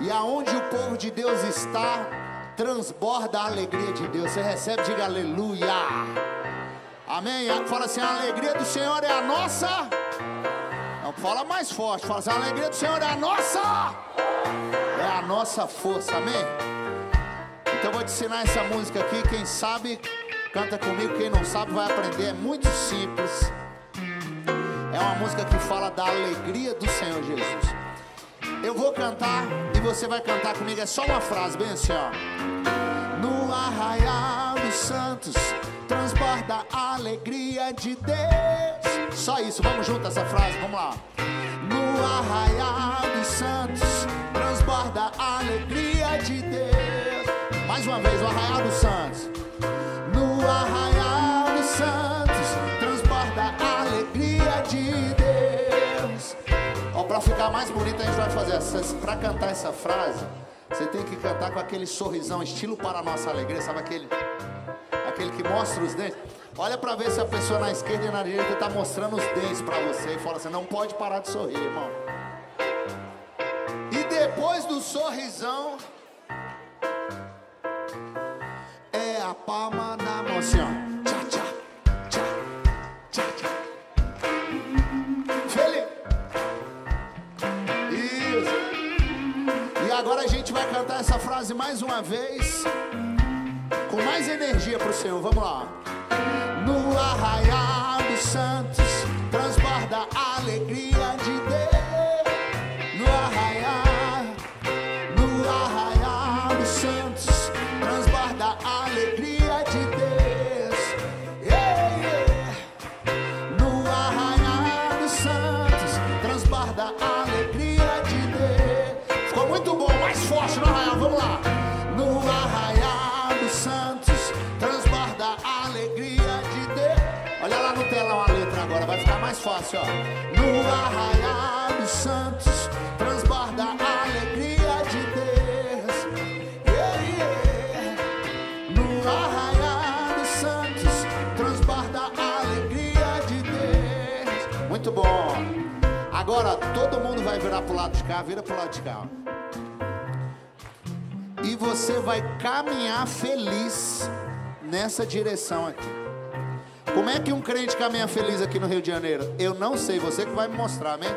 E aonde o povo de Deus está, transborda a alegria de Deus. Você recebe, diga aleluia. Amém? Fala assim: a alegria do Senhor é a nossa. Não, fala mais forte. Fala assim: a alegria do Senhor é a nossa. É a nossa força. Amém? Então eu vou te ensinar essa música aqui. Quem sabe, canta comigo. Quem não sabe, vai aprender. É muito simples. É uma música que fala da alegria do Senhor Jesus. Eu vou cantar e você vai cantar comigo. É só uma frase, bem assim, ó. No arraial dos santos transborda a alegria de Deus. Só isso, vamos junto essa frase, vamos lá. No arraial dos santos transborda a alegria ficar mais bonito, a gente vai fazer essa. Para cantar essa frase, você tem que cantar com aquele sorrisão, estilo para a nossa alegria, sabe aquele? aquele que mostra os dentes. Olha para ver se a pessoa na esquerda e na direita está mostrando os dentes para você e fala assim: não pode parar de sorrir, irmão. E depois do sorrisão, é a palma frase mais uma vez com mais energia para o Senhor. Vamos lá. No arraial fácil, ó. No arraial dos santos transborda a alegria de Deus. Yeah, yeah. No arraial dos santos transborda a alegria de Deus. Muito bom. Agora todo mundo vai virar pro lado de cá, vira pro lado de cá. ó e você vai caminhar feliz nessa direção aqui. Como é que um crente caminha feliz aqui no Rio de Janeiro? Eu não sei, você que vai me mostrar, amém?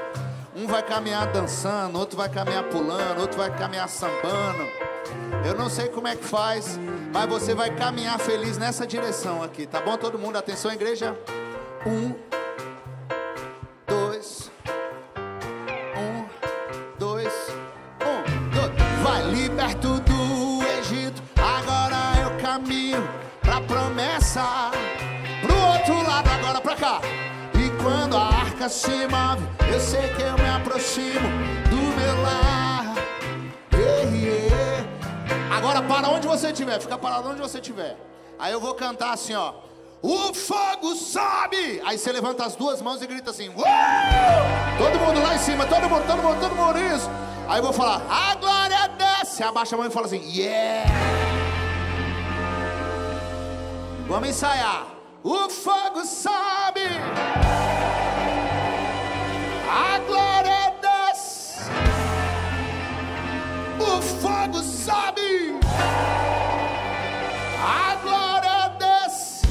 Um vai caminhar dançando, outro vai caminhar pulando, outro vai caminhar sambando. Eu não sei como é que faz, mas você vai caminhar feliz nessa direção aqui, tá bom? Todo mundo, atenção, igreja. Um, dois, um, dois, um, dois. Vai liberto do Egito, agora eu caminho pra promessa. Cá. E quando a arca se move, eu sei que eu me aproximo do meu lar. Agora para onde você estiver, fica parado onde você estiver. Aí eu vou cantar assim, ó. O fogo sobe! Aí você levanta as duas mãos e grita assim: Uou! Todo mundo lá em cima, todo mundo, todo mundo, todo mundo, isso. Aí eu vou falar: A glória desce! Abaixa a mão e fala assim: Yeah! Vamos ensaiar. O fogo sobe! A glória desce! O fogo sobe! A glória desce!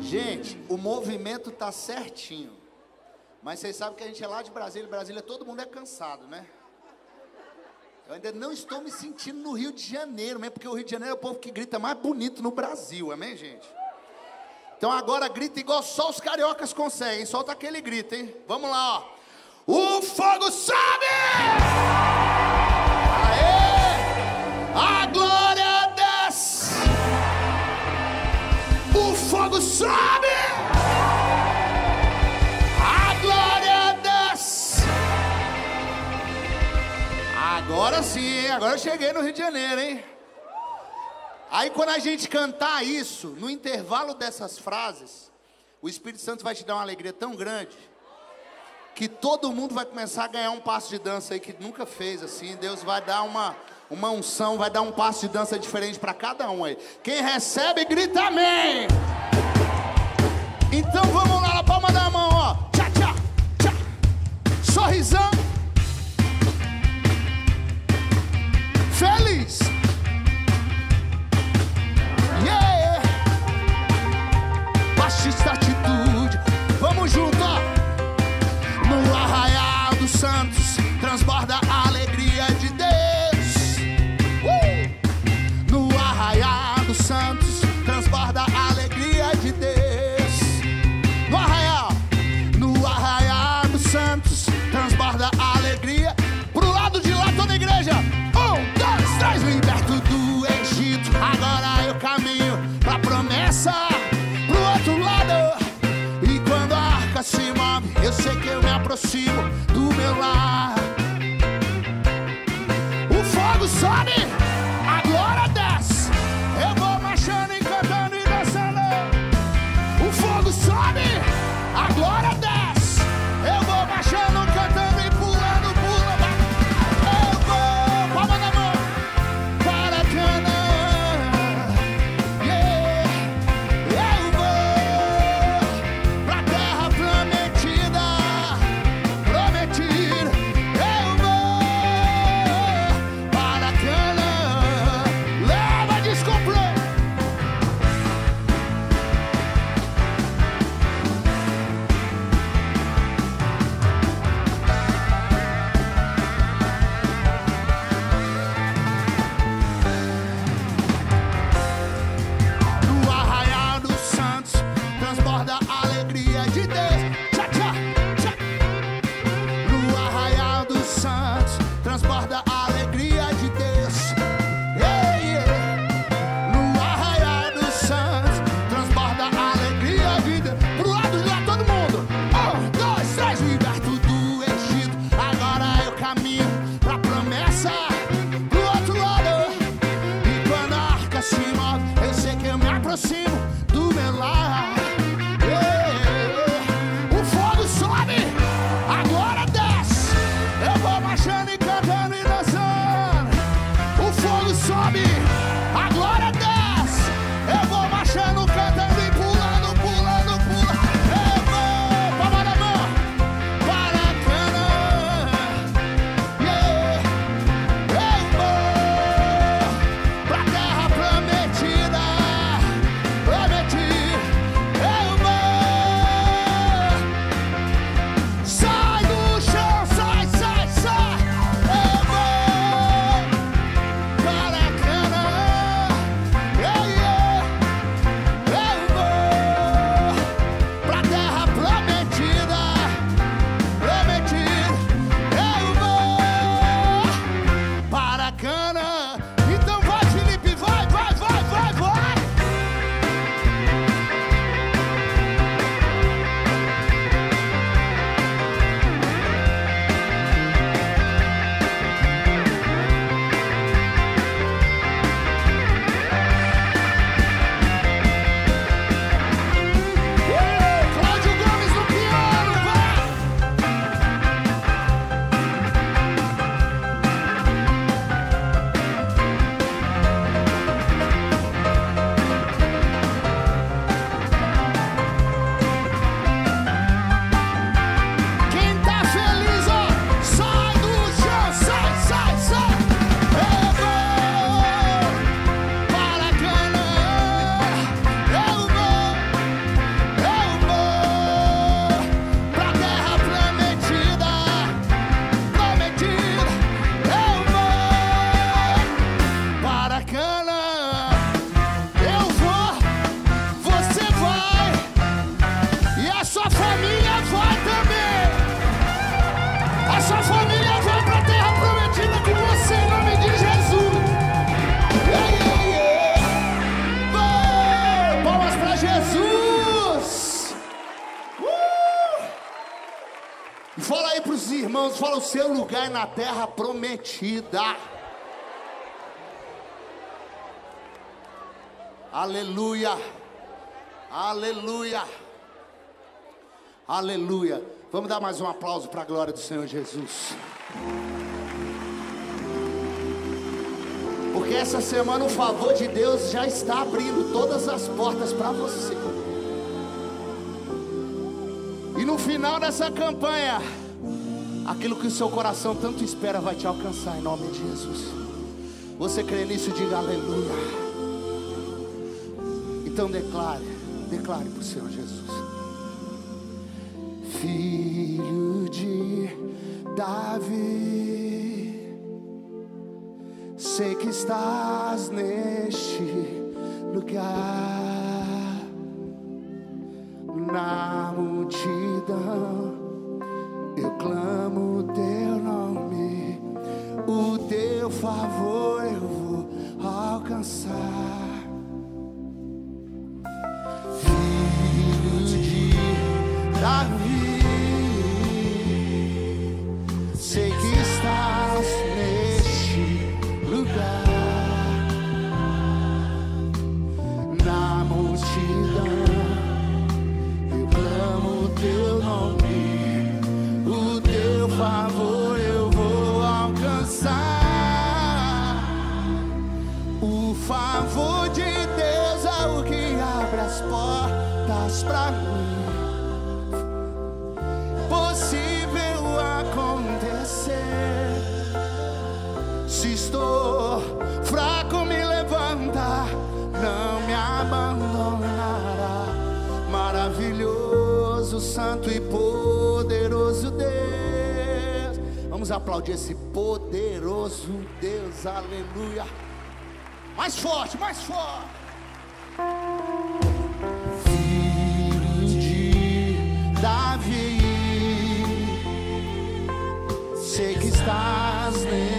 Gente, o movimento tá certinho. Mas vocês sabem que a gente é lá de Brasília, Brasília todo mundo é cansado, né? Eu ainda não estou me sentindo no Rio de Janeiro, mesmo porque o Rio de Janeiro é o povo que grita mais bonito no Brasil, amém, gente? Então agora grita igual só os cariocas conseguem, solta aquele grito, hein? Vamos lá, ó. O fogo sobe! Aê! A glória desce! O fogo sobe! Agora sim? Agora eu cheguei no Rio de Janeiro, hein? Aí quando a gente cantar isso, no intervalo dessas frases, o Espírito Santo vai te dar uma alegria tão grande que todo mundo vai começar a ganhar um passo de dança aí que nunca fez assim. Deus vai dar uma uma unção, vai dar um passo de dança diferente para cada um aí. Quem recebe grita amém. Então vamos lá na palma da na terra prometida. Aleluia. Aleluia. Aleluia. Vamos dar mais um aplauso para a glória do Senhor Jesus. Porque essa semana o favor de Deus já está abrindo todas as portas para você. E no final dessa campanha, Aquilo que o seu coração tanto espera vai te alcançar em nome de Jesus. Você crê nisso, diga aleluia. Então declare, declare para o Senhor Jesus. Filho de Davi, sei que estás neste lugar. Portas pra mim. Possível acontecer. Se estou fraco, me levanta, não me abandonará. Maravilhoso, santo e poderoso Deus. Vamos aplaudir esse poderoso Deus, aleluia. Mais forte, mais forte. Estás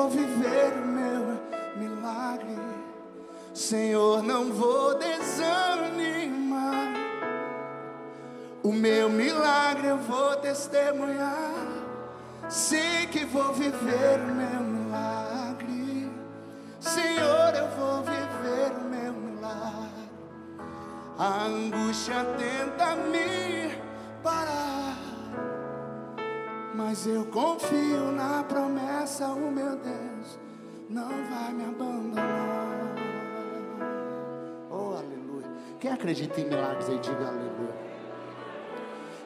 vou viver o meu milagre. Senhor, não vou desanimar. O meu milagre eu vou testemunhar. Sei que vou viver o meu milagre. Senhor, eu vou viver o meu milagre. A angústia tenta me parar. Mas eu confio na promessa, o meu Deus não vai me abandonar. Oh, aleluia. Quem acredita em milagres aí, diga aleluia.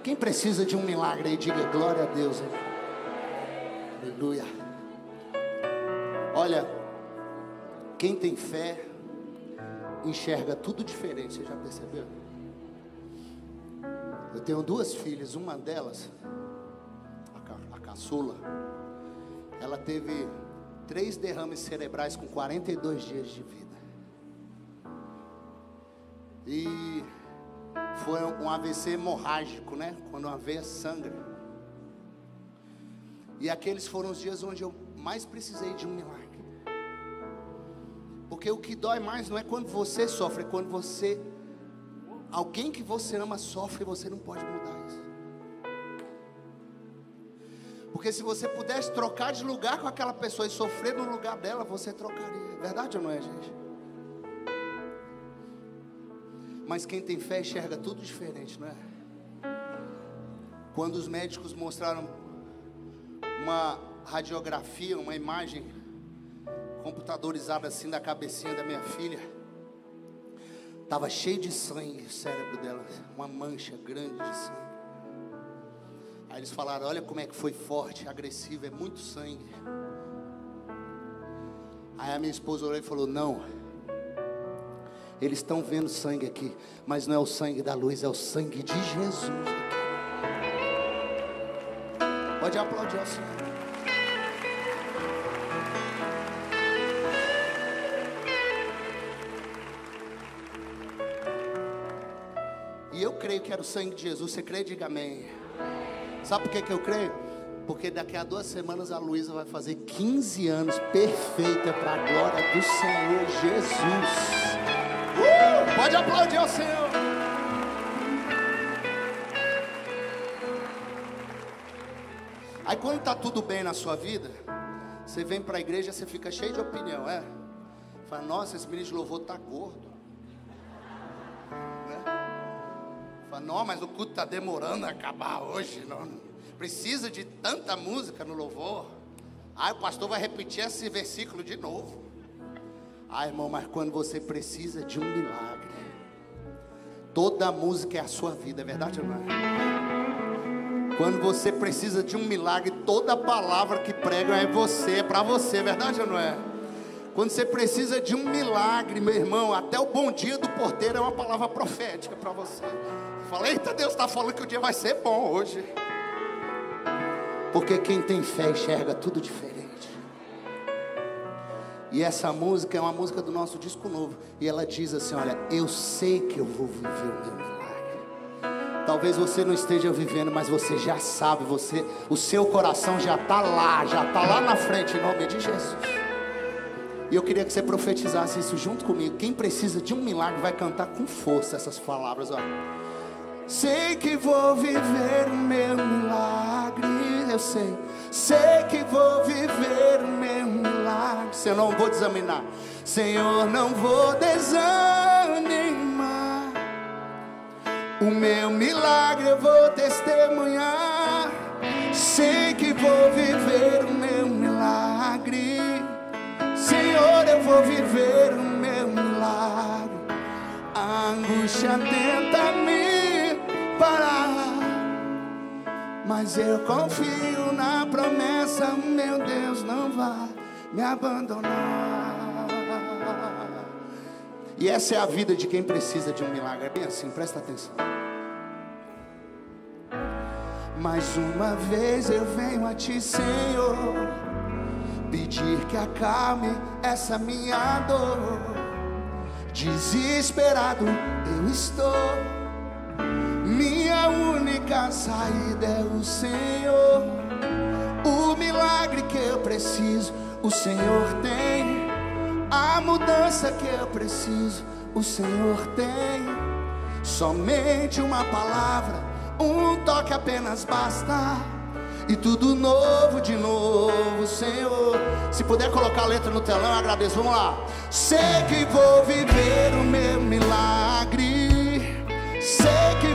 Quem precisa de um milagre aí, diga glória a Deus. hein? Aleluia. Olha, quem tem fé enxerga tudo diferente, você já percebeu? Eu tenho duas filhas, uma delas, a caçula, ela teve três derrames cerebrais com 42 dias de vida. E foi um AVC hemorrágico, né? Quando uma veia sangra. E aqueles foram os dias onde eu mais precisei de um milagre. Porque o que dói mais não é quando você sofre, é quando você, alguém que você ama sofre você não pode mudar isso. Porque se você pudesse trocar de lugar com aquela pessoa e sofrer no lugar dela, você trocaria. Verdade ou não é, gente? Mas quem tem fé enxerga tudo diferente, não é? Quando os médicos mostraram uma radiografia, uma imagem computadorizada assim da cabecinha da minha filha, estava cheio de sangue o cérebro dela, uma mancha grande de sangue. Aí eles falaram: Olha como é que foi forte, agressivo, é muito sangue. Aí a minha esposa olhou e falou: Não eles estão vendo sangue aqui, mas não é o sangue da luz, é o sangue de Jesus. Pode aplaudir ao Senhor. E eu creio que era o sangue de Jesus. Você crê? Diga amém. Sabe por que, que eu creio? Porque daqui a duas semanas a Luísa vai fazer 15 anos perfeita para a glória do Senhor Jesus. Uh, pode aplaudir ao Senhor. Aí quando está tudo bem na sua vida, você vem para a igreja, você fica cheio de opinião, é? Fala, nossa, esse ministro de louvor está gordo. Fala, não, mas o culto está demorando a acabar hoje. Não. Precisa de tanta música no louvor. Aí o pastor vai repetir esse versículo de novo. Ah, irmão, mas quando você precisa de um milagre, toda música é a sua vida, é verdade ou não é? Quando você precisa de um milagre, toda palavra que pregam é você, é para você, é verdade ou não é? Quando você precisa de um milagre, meu irmão, até o bom dia do porteiro é uma palavra profética para você. Fala, eita, Deus está falando que o dia vai ser bom hoje. Porque quem tem fé enxerga tudo diferente. E essa música é uma música do nosso disco novo. E ela diz assim: Olha, eu sei que eu vou viver o meu milagre. Talvez você não esteja vivendo, mas você já sabe, você, o seu coração já está lá, já está lá na frente, em nome de Jesus. E eu queria que você profetizasse isso junto comigo. Quem precisa de um milagre vai cantar com força essas palavras. Olha. Sei que vou viver o meu milagre, eu sei. Sei que vou viver o meu milagre. Senhor, não vou desaminar. Senhor, não vou desanimar. O meu milagre eu vou testemunhar. Sei que vou viver o meu milagre. Senhor, eu vou viver o meu milagre. A angústia tenta me parar. Mas eu confio na promessa, meu Deus não vai me abandonar. E essa é a vida de quem precisa de um milagre. É bem assim, presta atenção. Mais uma vez eu venho a ti, Senhor, pedir que acalme essa minha dor. Desesperado eu estou minha única saída é o Senhor. O milagre que eu preciso, o Senhor tem. A mudança que eu preciso, o Senhor tem. Somente uma palavra, um toque apenas basta. E tudo novo de novo, Senhor. Se puder colocar a letra no telão, eu agradeço. Vamos lá. Sei que vou viver o meu milagre. Sei que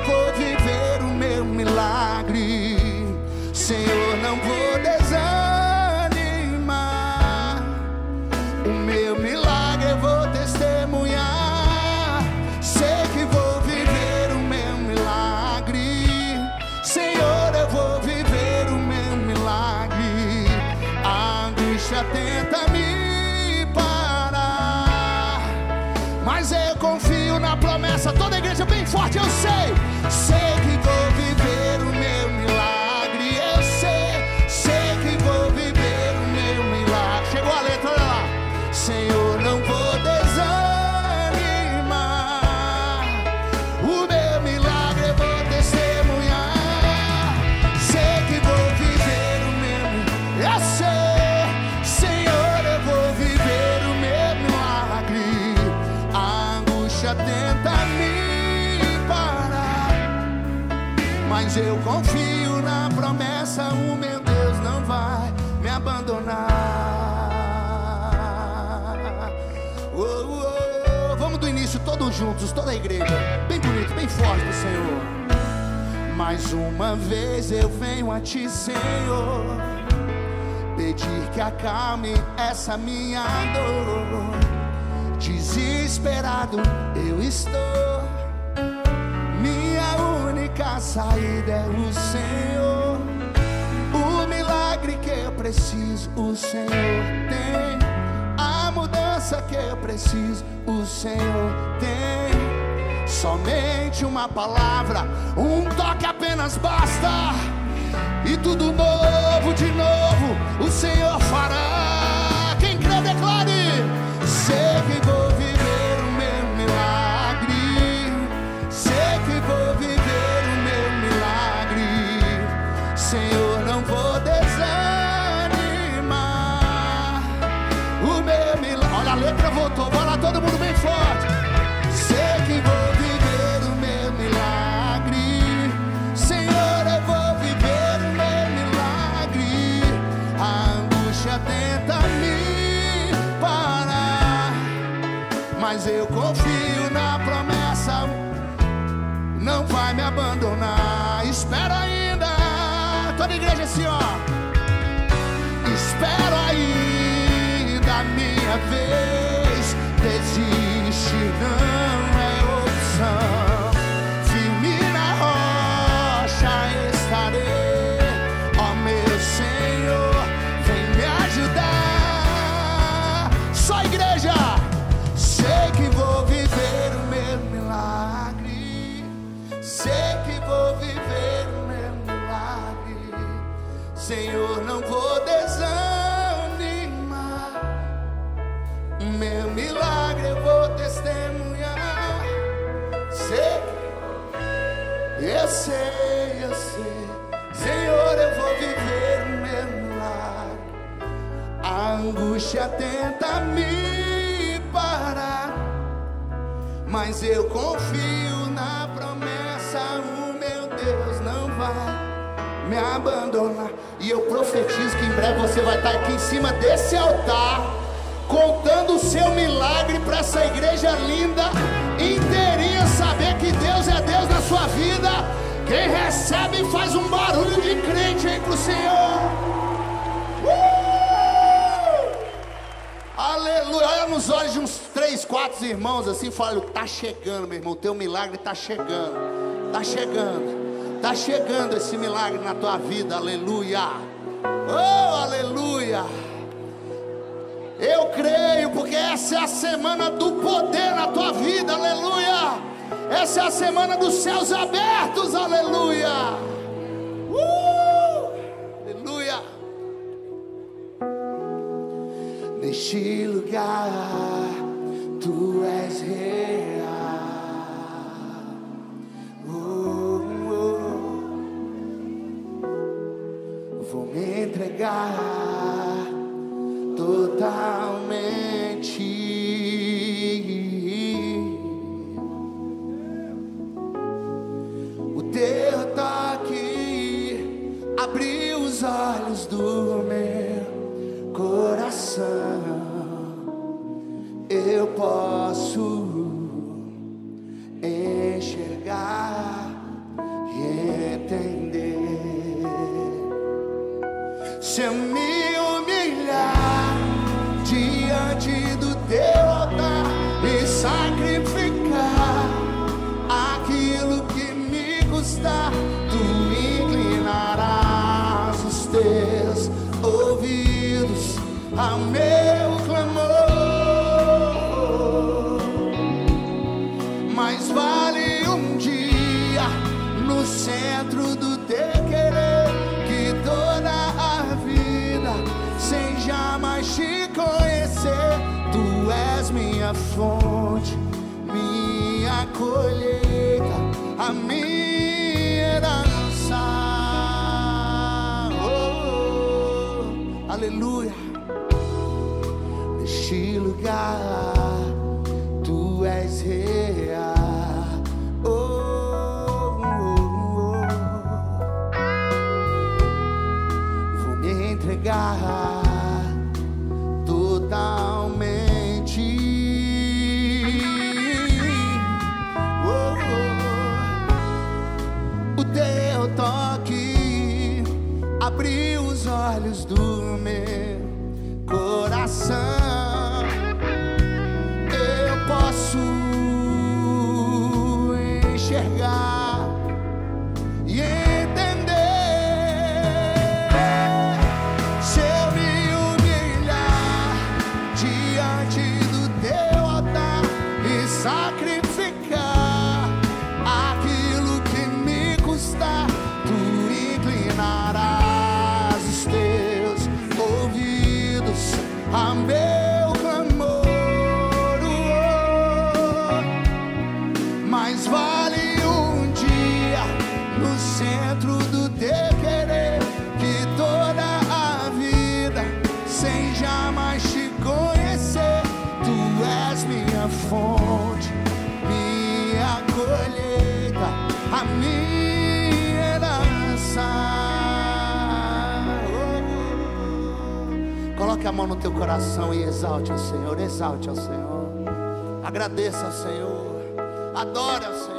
Tenta me parar. Mas eu confio na promessa. Toda igreja bem forte, eu. Sei toda a igreja, bem bonito, bem forte do Senhor. Mais uma vez eu venho a ti, Senhor, pedir que acalme essa minha dor Desesperado eu estou. Minha única saída é o Senhor. O milagre que eu preciso, o Senhor tem. A mudança que eu preciso, o Senhor tem. Somente uma palavra, um toque apenas basta. E tudo novo de novo, o Senhor fará. Quem crê, declare sei abandonar. Espera ainda. Toda igreja assim, ó. Espero ainda a minha vez. Desistir não angústia tenta me parar. Mas eu confio na promessa, o meu Deus não vai me abandonar. E eu profetizo que em breve você vai estar aqui em cima desse altar, contando o seu milagre para essa igreja linda, inteirinha, saber que Deus é Deus na sua vida. Quem recebe faz um barulho de crente aí pro Senhor. Aleluia. Olha nos olhos de uns três, quatro irmãos assim fala: Tá chegando, meu irmão. Teu milagre tá chegando. Tá chegando. Tá chegando esse milagre na tua vida. Aleluia. Oh, aleluia. Eu creio, porque essa é a semana do poder na tua vida. Aleluia. Essa é a semana dos céus abertos. Aleluia. Uh, neste lugar, tu és real. Oh, oh. Vou me entregar totalmente. O teu toque abriu os olhos do meu coração eu posso enxergar e entender. Se eu me humilhar diante do teu altar e sacrificar aquilo que me custar, tu inclinarás os teus ouvidos ao meu clamor. Colheita, a minha herança. Oh, aleluia. Neste lugar, A mão no teu coração e exalte ao Senhor, exalte ao Senhor. Agradeça ao Senhor. Adore ao Senhor.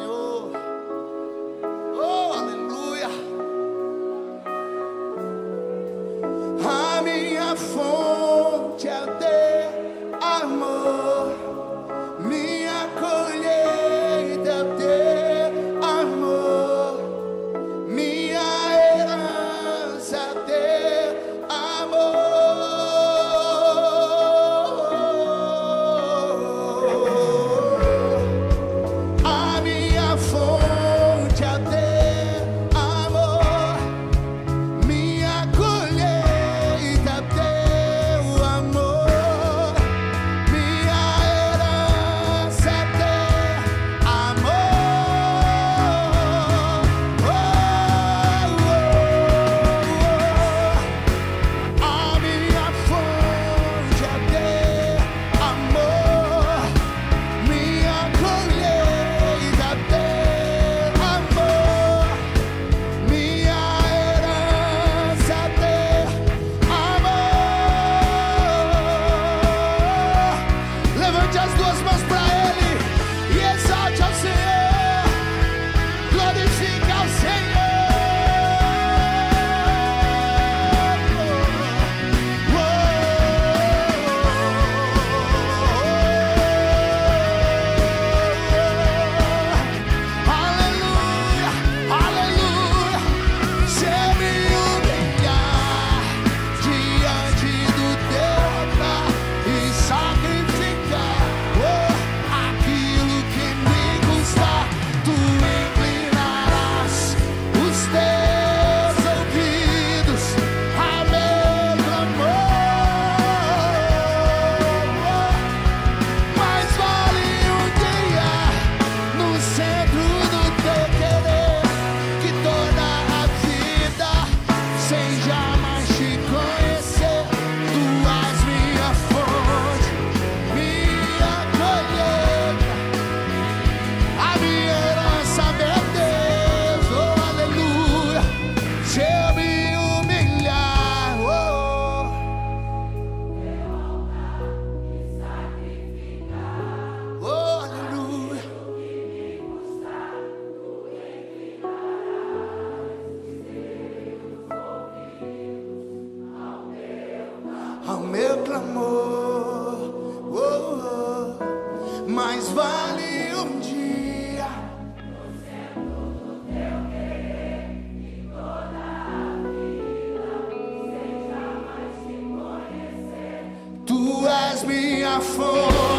minha força.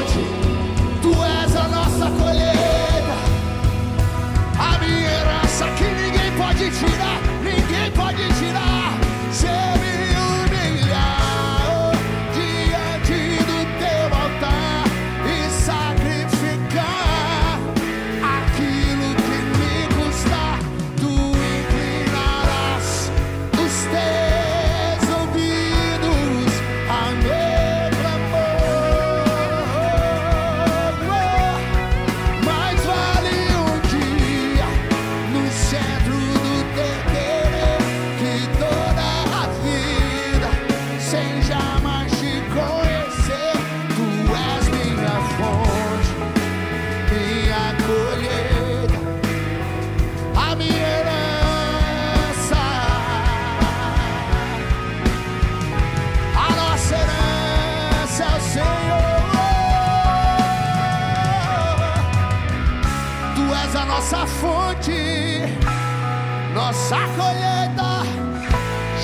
nossa colheita.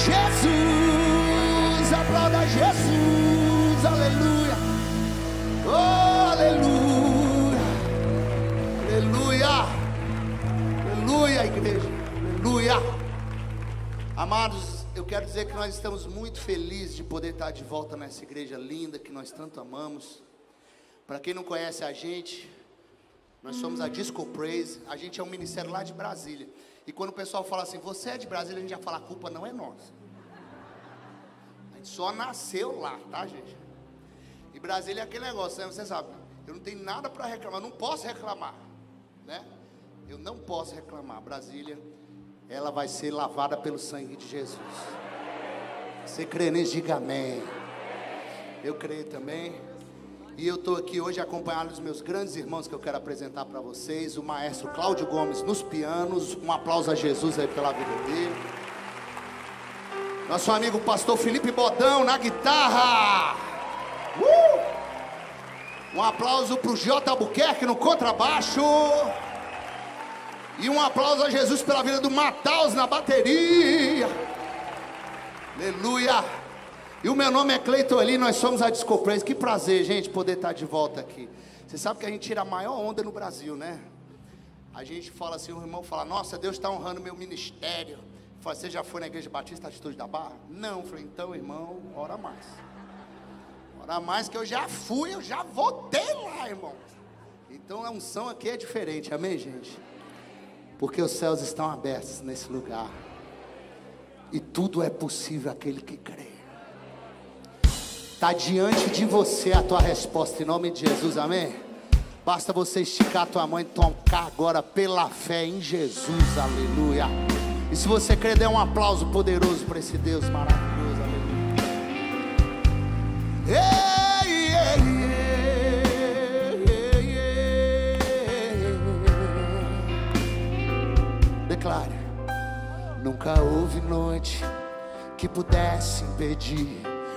Jesus, aplauda Jesus, aleluia. Oh, aleluia, aleluia, aleluia, igreja, aleluia. Amados, eu quero dizer que nós estamos muito felizes de poder estar de volta nessa igreja linda que nós tanto amamos. Para quem não conhece a gente, nós somos a Disco Praise, a gente é um ministério lá de Brasília. E quando o pessoal fala assim, você é de Brasília, a gente já fala, a culpa não é nossa. A gente só nasceu lá, tá, gente? E Brasília é aquele negócio, né? Você sabe, eu não tenho nada para reclamar, não posso reclamar, né? Eu não posso reclamar. Brasília, ela vai ser lavada pelo sangue de Jesus. Você crê nisso? Diga amém. Eu creio também. E eu estou aqui hoje acompanhado dos meus grandes irmãos que eu quero apresentar para vocês. O maestro Cláudio Gomes nos pianos. Um aplauso a Jesus aí pela vida dele. Nosso amigo pastor Felipe Bodão na guitarra. Uh! Um aplauso para o J. Albuquerque no contrabaixo. E um aplauso a Jesus pela vida do Mataus na bateria. Aleluia. E o meu nome é Cleiton Ali, nós somos a Disco. Que prazer, gente, poder estar de volta aqui. Você sabe que a gente tira a maior onda no Brasil, né? A gente fala assim, o irmão fala, nossa, Deus está honrando meu ministério. Fala, você já foi na igreja batista Atitude da Barra? Não, falei, então, irmão, ora mais. Ora mais que eu já fui, eu já voltei lá, irmão. Então a unção aqui é diferente, amém, gente? Porque os céus estão abertos nesse lugar. E tudo é possível aquele que crê. Está diante de você a tua resposta, em nome de Jesus, amém? Basta você esticar a tua mão e tocar agora pela fé em Jesus, aleluia. E se você crer, dê um aplauso poderoso para esse Deus maravilhoso, aleluia. Ei, ei, ei, Declare: Nunca houve noite que pudesse impedir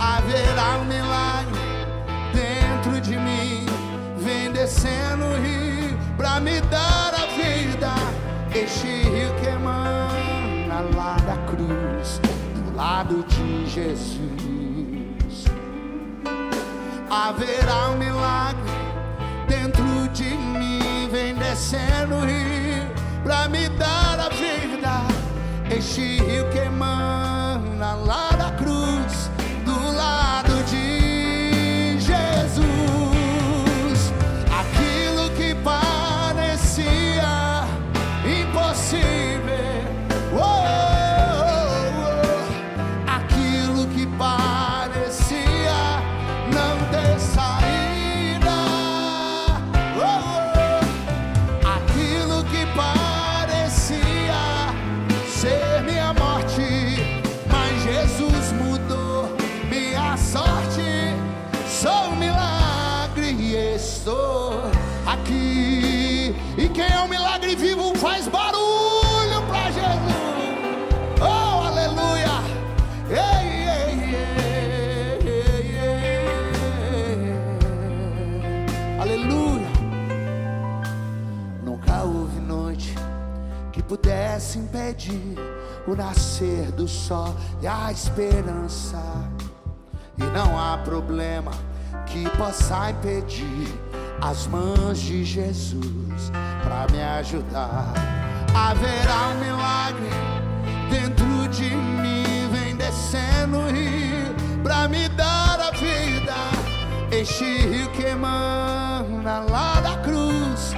haverá um milagre dentro de mim. Vem descendo o rio pra me dar a vida. Este rio que emana lá da cruz, do lado de Jesus. Haverá um milagre dentro de mim. Vem descendo o rio pra me dar a vida. Este rio que emana lá da impedir o nascer do sol e a esperança. E não há problema que possa impedir as mãos de Jesus para me ajudar. Haverá um milagre dentro de mim, vem descendo o rio para me dar a vida. Este rio que emana lá da cruz,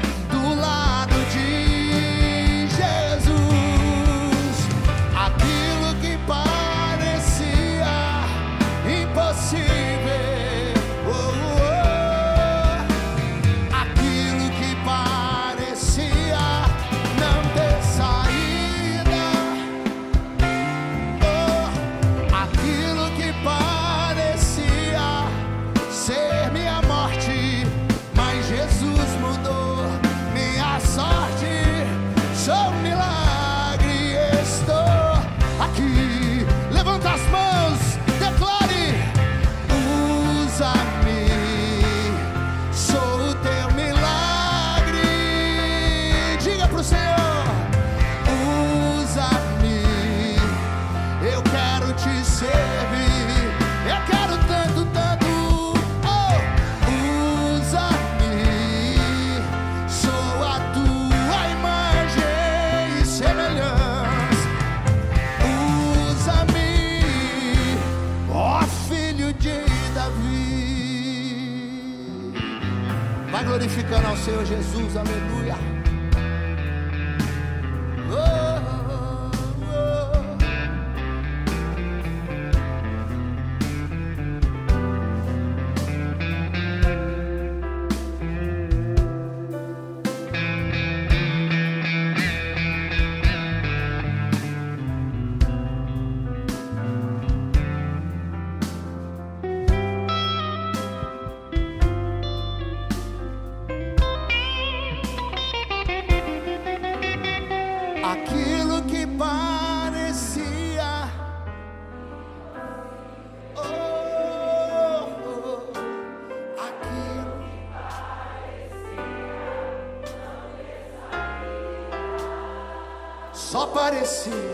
estou.